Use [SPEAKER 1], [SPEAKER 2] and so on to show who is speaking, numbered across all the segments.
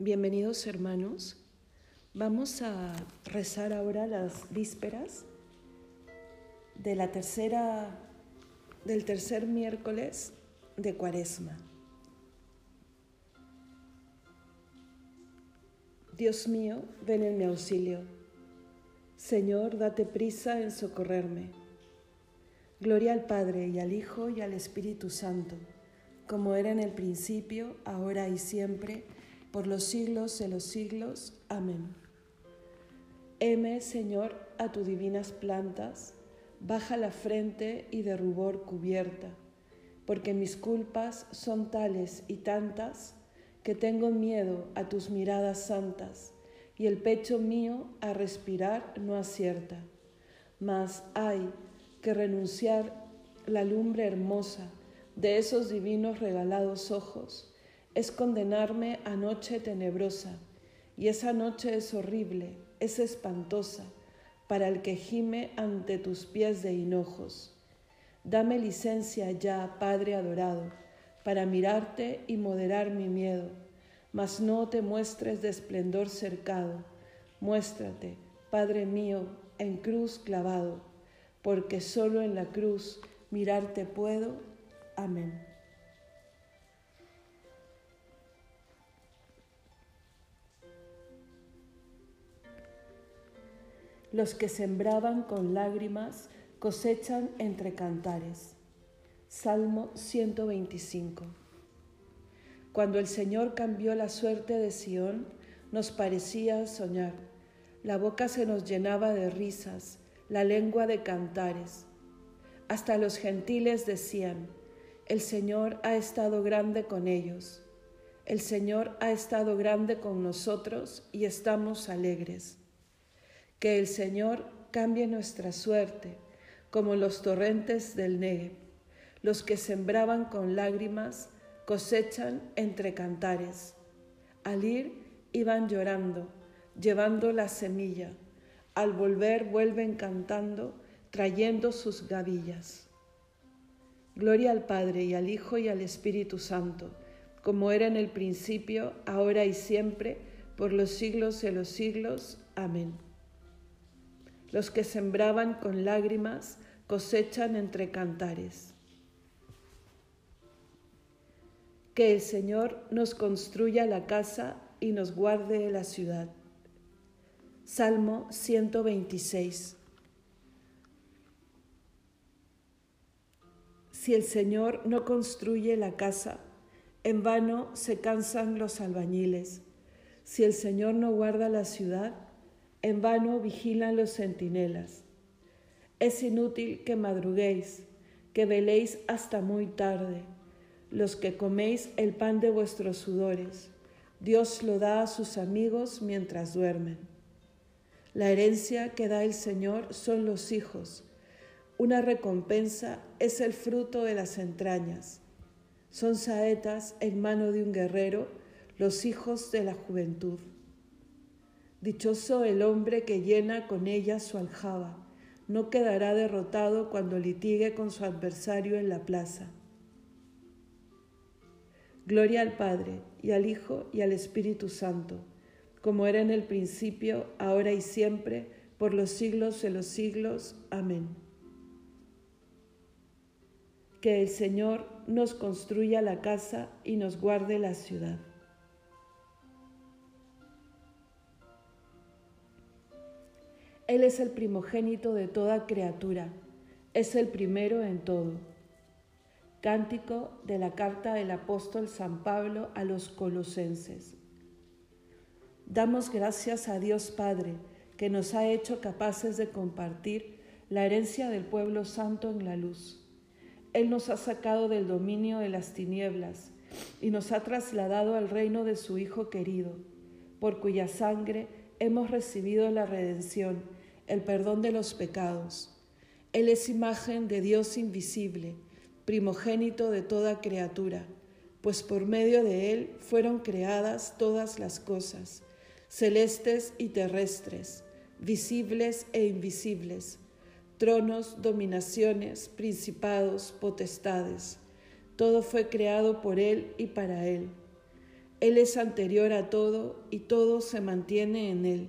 [SPEAKER 1] Bienvenidos hermanos. Vamos a rezar ahora las vísperas de la tercera del tercer miércoles de Cuaresma. Dios mío, ven en mi auxilio. Señor, date prisa en socorrerme. Gloria al Padre y al Hijo y al Espíritu Santo, como era en el principio, ahora y siempre, por los siglos de los siglos. Amén. Heme, Señor, a tus divinas plantas, baja la frente y de rubor cubierta, porque mis culpas son tales y tantas que tengo miedo a tus miradas santas, y el pecho mío a respirar no acierta. Mas hay que renunciar la lumbre hermosa de esos divinos regalados ojos, es condenarme a noche tenebrosa, y esa noche es horrible, es espantosa, para el que gime ante tus pies de hinojos. Dame licencia ya, Padre adorado, para mirarte y moderar mi miedo, mas no te muestres de esplendor cercado, muéstrate, Padre mío, en cruz clavado, porque solo en la cruz mirarte puedo. Amén. Los que sembraban con lágrimas cosechan entre cantares. Salmo 125. Cuando el Señor cambió la suerte de Sión, nos parecía soñar. La boca se nos llenaba de risas, la lengua de cantares. Hasta los gentiles decían, el Señor ha estado grande con ellos. El Señor ha estado grande con nosotros y estamos alegres. Que el Señor cambie nuestra suerte, como los torrentes del Negev los que sembraban con lágrimas cosechan entre cantares. Al ir iban llorando, llevando la semilla. Al volver vuelven cantando, trayendo sus gavillas. Gloria al Padre y al Hijo y al Espíritu Santo, como era en el principio, ahora y siempre, por los siglos de los siglos. Amén. Los que sembraban con lágrimas cosechan entre cantares. Que el Señor nos construya la casa y nos guarde la ciudad. Salmo 126. Si el Señor no construye la casa, en vano se cansan los albañiles. Si el Señor no guarda la ciudad, en vano vigilan los centinelas. Es inútil que madruguéis, que veléis hasta muy tarde los que coméis el pan de vuestros sudores. Dios lo da a sus amigos mientras duermen. La herencia que da el Señor son los hijos. Una recompensa es el fruto de las entrañas. Son saetas en mano de un guerrero los hijos de la juventud. Dichoso el hombre que llena con ella su aljaba, no quedará derrotado cuando litigue con su adversario en la plaza. Gloria al Padre, y al Hijo, y al Espíritu Santo, como era en el principio, ahora y siempre, por los siglos de los siglos. Amén. Que el Señor nos construya la casa y nos guarde la ciudad. Él es el primogénito de toda criatura, es el primero en todo Cántico de la carta del apóstol San Pablo a los colosenses. Damos gracias a Dios Padre que nos ha hecho capaces de compartir la herencia del pueblo santo en la luz. Él nos ha sacado del dominio de las tinieblas y nos ha trasladado al reino de su Hijo querido, por cuya sangre hemos recibido la redención, el perdón de los pecados. Él es imagen de Dios invisible primogénito de toda criatura, pues por medio de él fueron creadas todas las cosas, celestes y terrestres, visibles e invisibles, tronos, dominaciones, principados, potestades. Todo fue creado por él y para él. Él es anterior a todo y todo se mantiene en Él.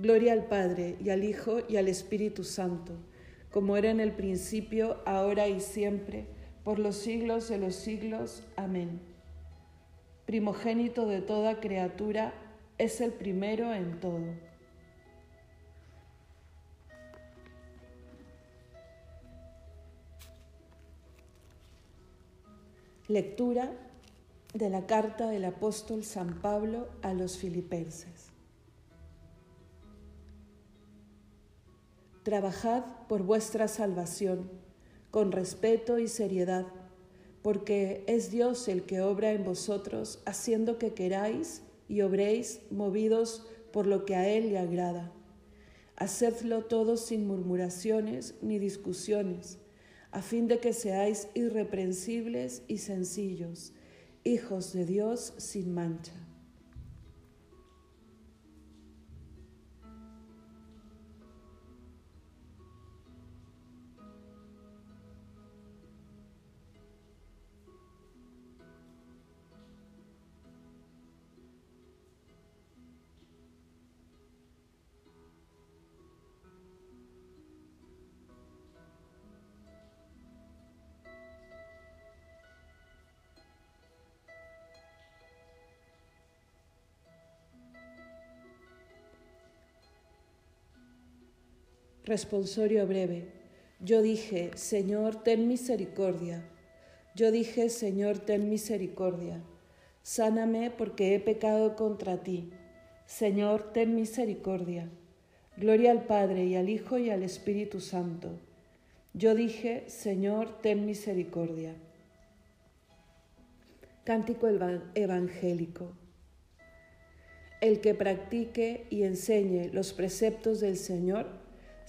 [SPEAKER 1] Gloria al Padre y al Hijo y al Espíritu Santo, como era en el principio, ahora y siempre, por los siglos de los siglos. Amén. Primogénito de toda criatura, es el primero en todo. Lectura de la carta del apóstol San Pablo a los filipenses. Trabajad por vuestra salvación con respeto y seriedad, porque es Dios el que obra en vosotros, haciendo que queráis y obréis movidos por lo que a Él le agrada. Hacedlo todo sin murmuraciones ni discusiones, a fin de que seáis irreprensibles y sencillos, hijos de Dios sin mancha Responsorio breve. Yo dije, Señor, ten misericordia. Yo dije, Señor, ten misericordia. Sáname porque he pecado contra ti. Señor, ten misericordia. Gloria al Padre y al Hijo y al Espíritu Santo. Yo dije, Señor, ten misericordia. Cántico evangélico. El que practique y enseñe los preceptos del Señor,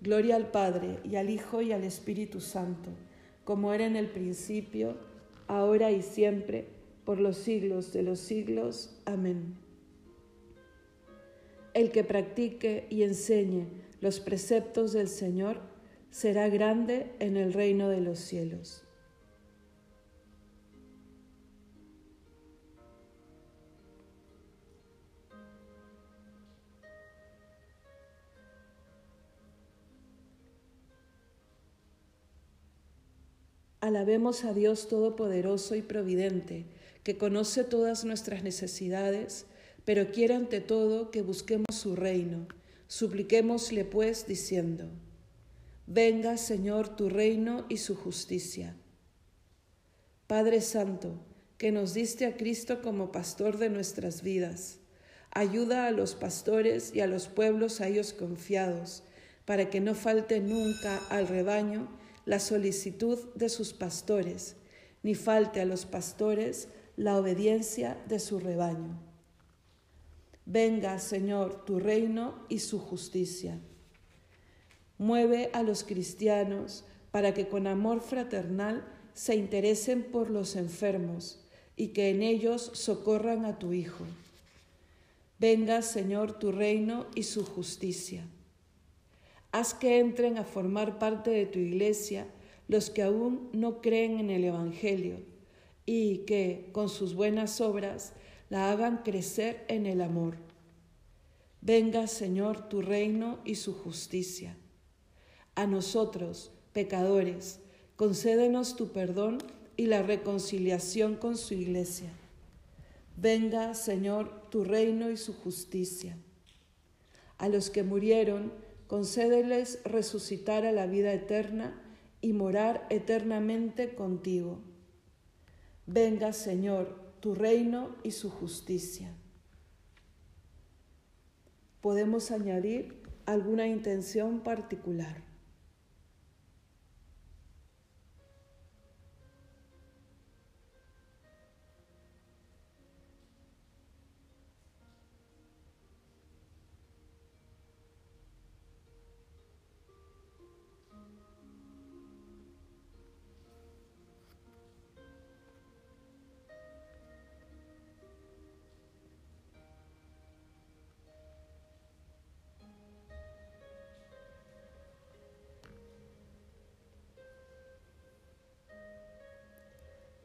[SPEAKER 1] Gloria al Padre y al Hijo y al Espíritu Santo, como era en el principio, ahora y siempre, por los siglos de los siglos. Amén. El que practique y enseñe los preceptos del Señor será grande en el reino de los cielos. Alabemos a Dios Todopoderoso y Providente, que conoce todas nuestras necesidades, pero quiere ante todo que busquemos su reino. Supliquémosle pues diciendo, Venga Señor tu reino y su justicia. Padre Santo, que nos diste a Cristo como pastor de nuestras vidas, ayuda a los pastores y a los pueblos a ellos confiados, para que no falte nunca al rebaño la solicitud de sus pastores, ni falte a los pastores la obediencia de su rebaño. Venga, Señor, tu reino y su justicia. Mueve a los cristianos para que con amor fraternal se interesen por los enfermos y que en ellos socorran a tu Hijo. Venga, Señor, tu reino y su justicia. Haz que entren a formar parte de tu iglesia los que aún no creen en el Evangelio y que, con sus buenas obras, la hagan crecer en el amor. Venga, Señor, tu reino y su justicia. A nosotros, pecadores, concédenos tu perdón y la reconciliación con su iglesia. Venga, Señor, tu reino y su justicia. A los que murieron, concédeles resucitar a la vida eterna y morar eternamente contigo. Venga, Señor, tu reino y su justicia. Podemos añadir alguna intención particular.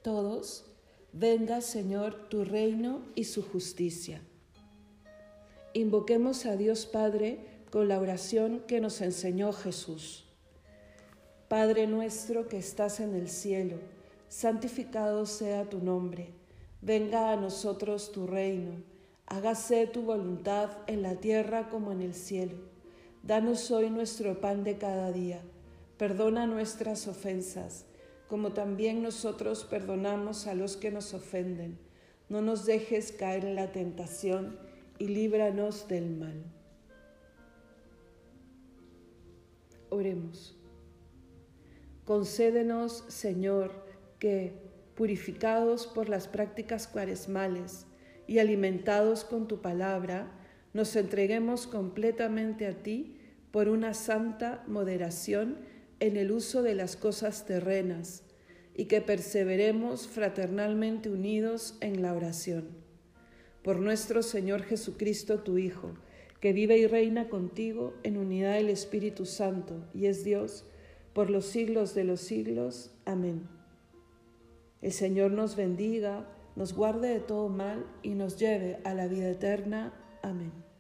[SPEAKER 1] Todos, venga Señor tu reino y su justicia. Invoquemos a Dios Padre con la oración que nos enseñó Jesús. Padre nuestro que estás en el cielo, santificado sea tu nombre, venga a nosotros tu reino, hágase tu voluntad en la tierra como en el cielo. Danos hoy nuestro pan de cada día, perdona nuestras ofensas como también nosotros perdonamos a los que nos ofenden. No nos dejes caer en la tentación y líbranos del mal. Oremos. Concédenos, Señor, que, purificados por las prácticas cuaresmales y alimentados con tu palabra, nos entreguemos completamente a ti por una santa moderación en el uso de las cosas terrenas y que perseveremos fraternalmente unidos en la oración. Por nuestro Señor Jesucristo, tu Hijo, que vive y reina contigo en unidad del Espíritu Santo y es Dios por los siglos de los siglos. Amén. El Señor nos bendiga, nos guarde de todo mal y nos lleve a la vida eterna. Amén.